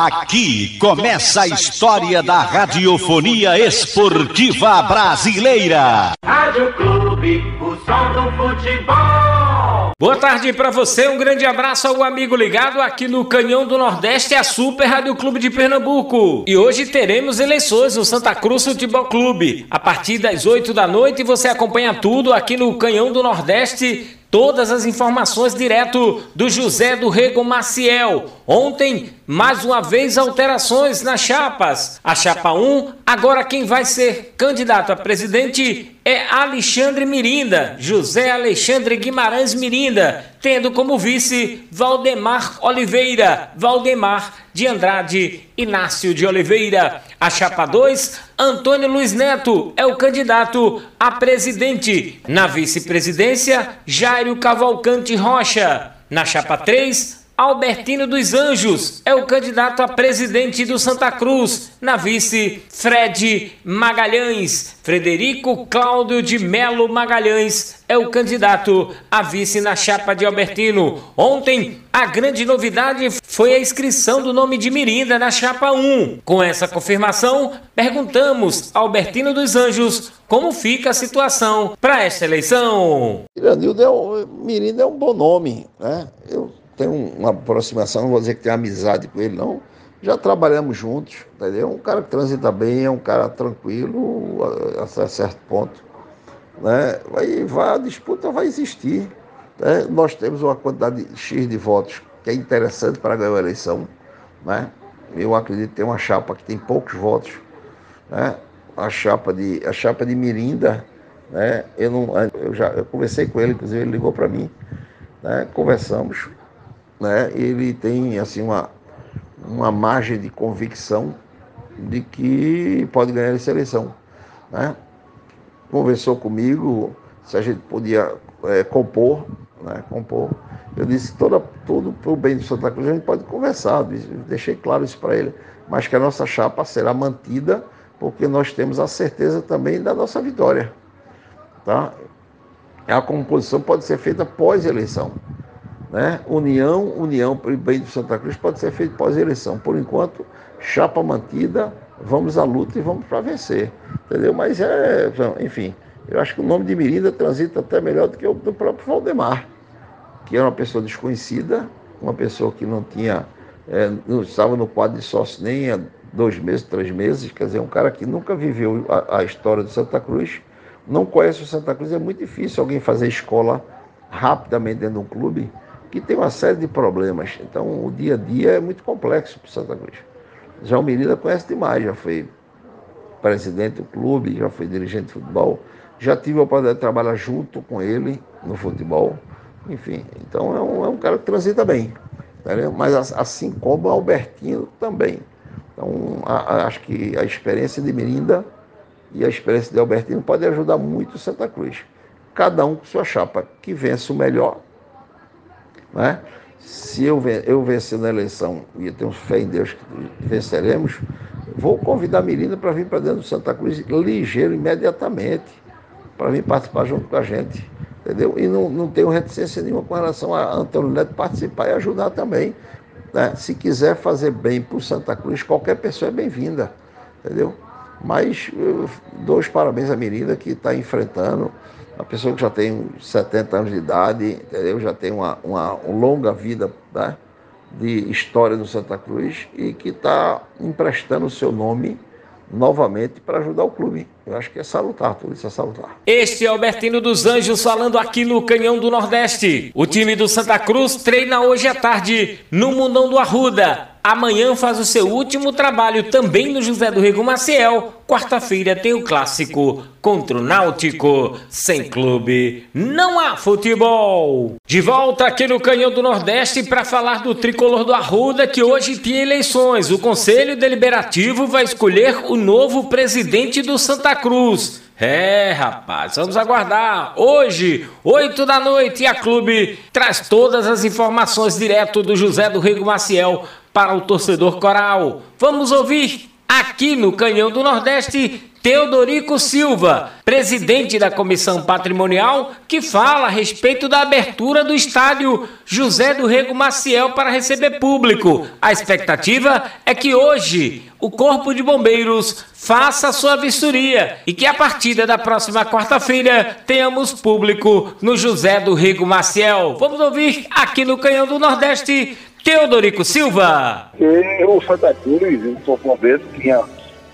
Aqui começa a história da radiofonia esportiva brasileira. Rádio Clube, o som do futebol. Boa tarde para você, um grande abraço ao amigo ligado aqui no Canhão do Nordeste, a Super Rádio Clube de Pernambuco. E hoje teremos eleições no Santa Cruz Futebol Clube. A partir das 8 da noite você acompanha tudo aqui no Canhão do Nordeste Todas as informações direto do José do Rego Maciel. Ontem, mais uma vez, alterações nas chapas. A chapa 1, agora quem vai ser candidato a presidente é Alexandre Mirinda, José Alexandre Guimarães Mirinda, tendo como vice Valdemar Oliveira, Valdemar de Andrade Inácio de Oliveira. A chapa 2, Antônio Luiz Neto é o candidato a presidente. Na vice-presidência, Jairo Cavalcante Rocha. Na chapa 3, Albertino dos Anjos é o candidato a presidente do Santa Cruz. Na vice, Fred Magalhães. Frederico Cláudio de Melo Magalhães é o candidato a vice na chapa de Albertino. Ontem, a grande novidade foi a inscrição do nome de Mirinda na chapa 1. Com essa confirmação, perguntamos a Albertino dos Anjos como fica a situação para esta eleição. É, um, Mirinda é um bom nome, né? Eu tenho uma aproximação, não vou dizer que tenho amizade com ele, não. Já trabalhamos juntos, entendeu? Um cara que transita bem, é um cara tranquilo, a, a certo ponto. Né? Vai, vai, a disputa vai existir. Né? Nós temos uma quantidade X de votos que é interessante para ganhar a eleição. Né? Eu acredito que tem uma chapa que tem poucos votos. Né? A, chapa de, a chapa de Mirinda, né? eu, não, eu já eu conversei com ele, inclusive ele ligou para mim. Né? Conversamos né, ele tem assim uma, uma margem de convicção de que pode ganhar essa eleição. Né? Conversou comigo se a gente podia é, compor, né, compor. Eu disse toda, tudo para o bem do Santa Cruz a gente pode conversar, deixei claro isso para ele, mas que a nossa chapa será mantida porque nós temos a certeza também da nossa vitória. Tá? A composição pode ser feita pós-eleição. Né? União, união o bem de Santa Cruz pode ser feito pós-eleição. Por enquanto, chapa mantida, vamos à luta e vamos para vencer. Entendeu? Mas é, enfim, eu acho que o nome de Mirinda transita até melhor do que o do próprio Valdemar, que era uma pessoa desconhecida, uma pessoa que não tinha, é, não estava no quadro de sócio nem há dois meses, três meses, quer dizer, um cara que nunca viveu a, a história de Santa Cruz, não conhece o Santa Cruz, é muito difícil alguém fazer escola rapidamente dentro de um clube que tem uma série de problemas. Então, o dia a dia é muito complexo para o Santa Cruz. Já o Miranda conhece demais, já foi presidente do clube, já foi dirigente de futebol, já tive a oportunidade de trabalhar junto com ele no futebol. Enfim, então é um, é um cara que transita bem. Entendeu? Mas assim como o Albertino também. Então, a, a, acho que a experiência de Mirinda e a experiência de Albertino pode ajudar muito o Santa Cruz. Cada um com sua chapa, que vence o melhor né? Se eu, eu vencer na eleição, e eu tenho fé em Deus que venceremos, vou convidar a Mirinda para vir para dentro do Santa Cruz ligeiro, imediatamente, para vir participar junto com a gente. Entendeu? E não, não tenho reticência nenhuma com relação a Antônio Neto participar e ajudar também. Né? Se quiser fazer bem para o Santa Cruz, qualquer pessoa é bem-vinda. Entendeu? Mas dou os parabéns à Mirinda que está enfrentando uma pessoa que já tem 70 anos de idade, entendeu? já tem uma, uma, uma longa vida né? de história no Santa Cruz e que está emprestando o seu nome novamente para ajudar o clube. Eu acho que é salutar, tudo isso é salutar. Este é Albertino dos Anjos falando aqui no Canhão do Nordeste. O time do Santa Cruz treina hoje à tarde no Mundão do Arruda. Amanhã faz o seu último trabalho também no José do Rego Maciel. Quarta-feira tem o clássico contra o Náutico. Sem clube, não há futebol. De volta aqui no Canhão do Nordeste para falar do tricolor do Arruda que hoje tem eleições. O Conselho Deliberativo vai escolher o novo presidente do Santa Cruz. É, rapaz, vamos aguardar. Hoje, 8 da noite, a clube traz todas as informações direto do José do Rego Maciel para o torcedor coral. Vamos ouvir aqui no Canhão do Nordeste Teodorico Silva, presidente da Comissão Patrimonial, que fala a respeito da abertura do estádio José do Rego Maciel para receber público. A expectativa é que hoje o Corpo de Bombeiros faça sua vistoria e que a partir da próxima quarta-feira tenhamos público no José do Rego Maciel. Vamos ouvir aqui no Canhão do Nordeste Teodorico Silva. E o Santa Cruz, o Corpo de Bombeiros, tinha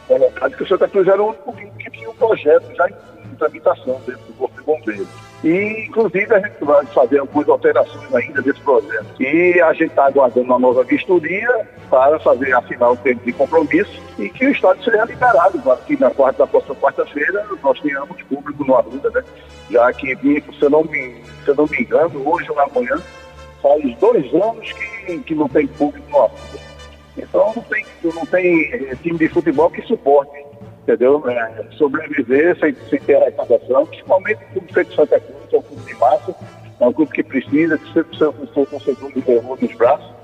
colocado que o Santa Cruz era o único que tinha um projeto já em tramitação dentro do Corpo de Bombeiros. E, inclusive, a gente vai fazer algumas alterações ainda desse projeto. E a gente está aguardando uma nova vistoria para fazer, assinar o termo de compromisso e que o Estado seja liberado, para que na quarta, da próxima quarta-feira nós tenhamos público no Arruda, né? Já que, se eu não me, se eu não me engano, hoje ou amanhã, faz dois anos que, que não tem público no Arruda. Então não tem, não tem eh, time de futebol que suporte entendeu? É, sobreviver sem, sem ter arrecadação, principalmente o clube feito Santa Cruz, é um clube de massa, é um clube que precisa, que sempre precisa com o segundo terror nos braços,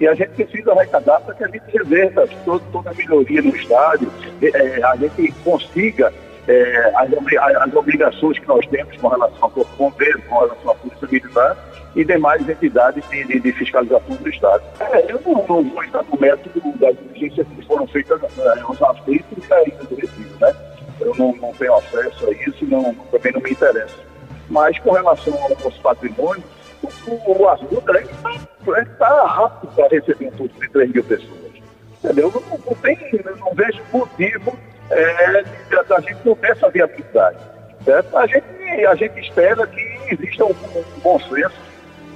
e a gente precisa arrecadar para que a gente reverta toda, toda a melhoria no estádio, é, a gente consiga é, as, as, obrigações que nós temos com relação ao Corpo Bombeiro, com relação à Polícia Militar, e demais entidades de, de, de fiscalização do Estado. É, eu não, não, vou estar no método das diligências que foram feitas é, aos aflitos e ainda do Recife, né? Eu não, não, tenho acesso a isso não, também não me interessa. Mas com relação ao nosso patrimônio, o, o Arruda está tá apto para receber um público de 3 mil pessoas. Entendeu? Não, não, tem, não vejo motivo é, da gente não ter essa viabilidade. Certo? A, gente, a gente espera que exista um, um bom senso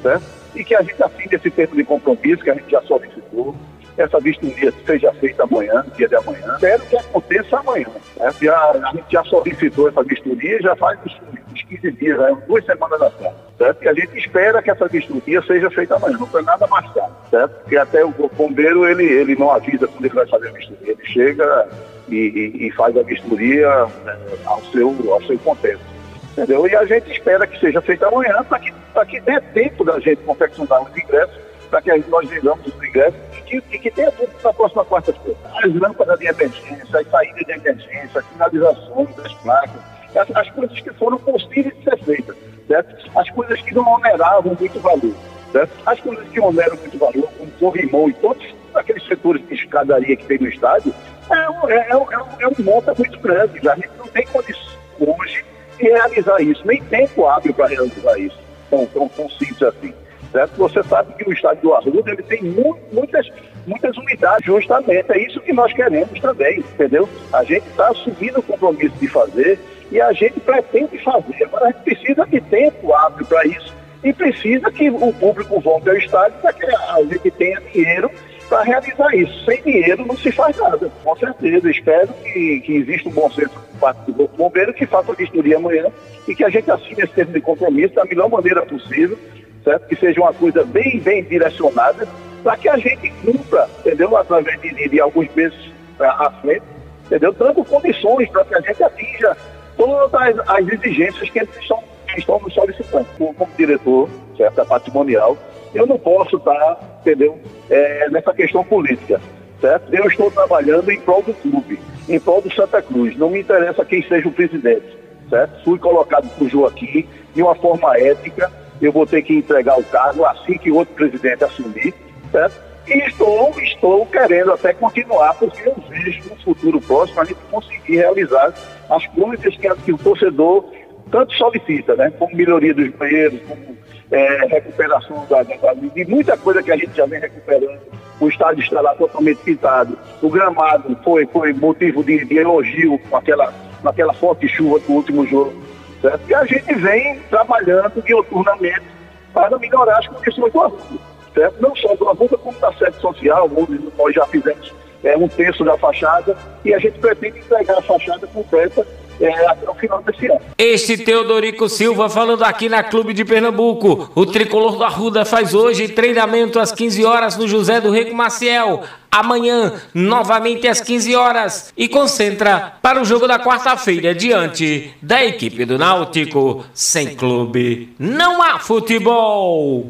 certo? E que a gente assine esse termo de compromisso que a gente já solicitou, essa vistoria seja feita amanhã, dia de amanhã. Espero que aconteça amanhã. Né? Já, a gente já solicitou essa vistoria já faz uns, uns 15 dias, né? duas semanas atrás. Certo? E a gente espera que essa vistoria seja feita amanhã, não foi nada mais tarde. Certo? Porque até o bombeiro ele, ele não avisa quando ele vai fazer a vistoria. Ele chega e, e, faz a vistoria né, ao, seu, ao seu contexto. Entendeu? E a gente espera que seja feita amanhã para que, que dê tempo da gente confeccionar os ingressos, para que nós vendamos os ingressos e que, que tenha tudo na próxima quarta-feira. As lâmpadas de emergência, as saídas de emergência, as finalizações das placas, as, as coisas que foram possíveis de ser feitas, certo? As coisas que não oneravam muito valor, certo? As coisas que oneram muito valor, como corrimão e todos aqueles setores de escadaria que tem no estádio, é um, é, é, um, é um monta muito grande. A gente não tem condições hoje e realizar isso. Nem tempo hábil para realizar isso, tão, tão, tão simples assim. Certo? Você sabe que o estádio do Arruda ele tem mu muitas, muitas unidades, justamente. É isso que nós queremos também, entendeu? A gente está assumindo o compromisso de fazer e a gente pretende fazer. Agora a gente precisa de tempo hábil para isso e precisa que o público volte ao estádio para que a gente tenha dinheiro para realizar isso. Sem dinheiro não se faz nada, com certeza. Espero que, que exista um bom senso por parte do Corpo Bombeiro, que faça a vistoria amanhã e que a gente assine esse termo de compromisso da melhor maneira possível, certo? Que seja uma coisa bem, bem direcionada, para que a gente cumpra, entendeu? Através de, de alguns meses à frente, entendeu? Dando condições para que a gente atinja todas as, as exigências que eles estão, estão nos solicitando. Como, como diretor, certo? Patrimonial, eu não posso estar, entendeu, é, nessa questão política, certo? Eu estou trabalhando em prol do clube, em prol do Santa Cruz. Não me interessa quem seja o presidente, certo? Fui colocado por Joaquim de uma forma ética. Eu vou ter que entregar o cargo assim que outro presidente assumir, certo? E estou, estou querendo até continuar, porque eu vejo no futuro próximo a gente conseguir realizar as coisas que, que o torcedor tanto solicita, né? Como melhoria dos banheiros, como é, recuperação da, da, de muita coisa que a gente já vem recuperando. O estádio está lá totalmente pintado. O gramado foi, foi motivo de, de elogio com aquela, com aquela forte chuva do último jogo. Certo? E a gente vem trabalhando dioturnamente para melhorar as condições do aluno. Certo? Não só do aluno, como da sede social, onde nós já fizemos é, um terço da fachada e a gente pretende entregar a fachada completa é, até o final desse ano. Este Teodorico Silva falando aqui na Clube de Pernambuco. O tricolor do Arruda faz hoje treinamento às 15 horas no José do Rego Maciel. Amanhã, novamente às 15 horas. E concentra para o jogo da quarta-feira diante da equipe do Náutico. Sem clube, não há futebol.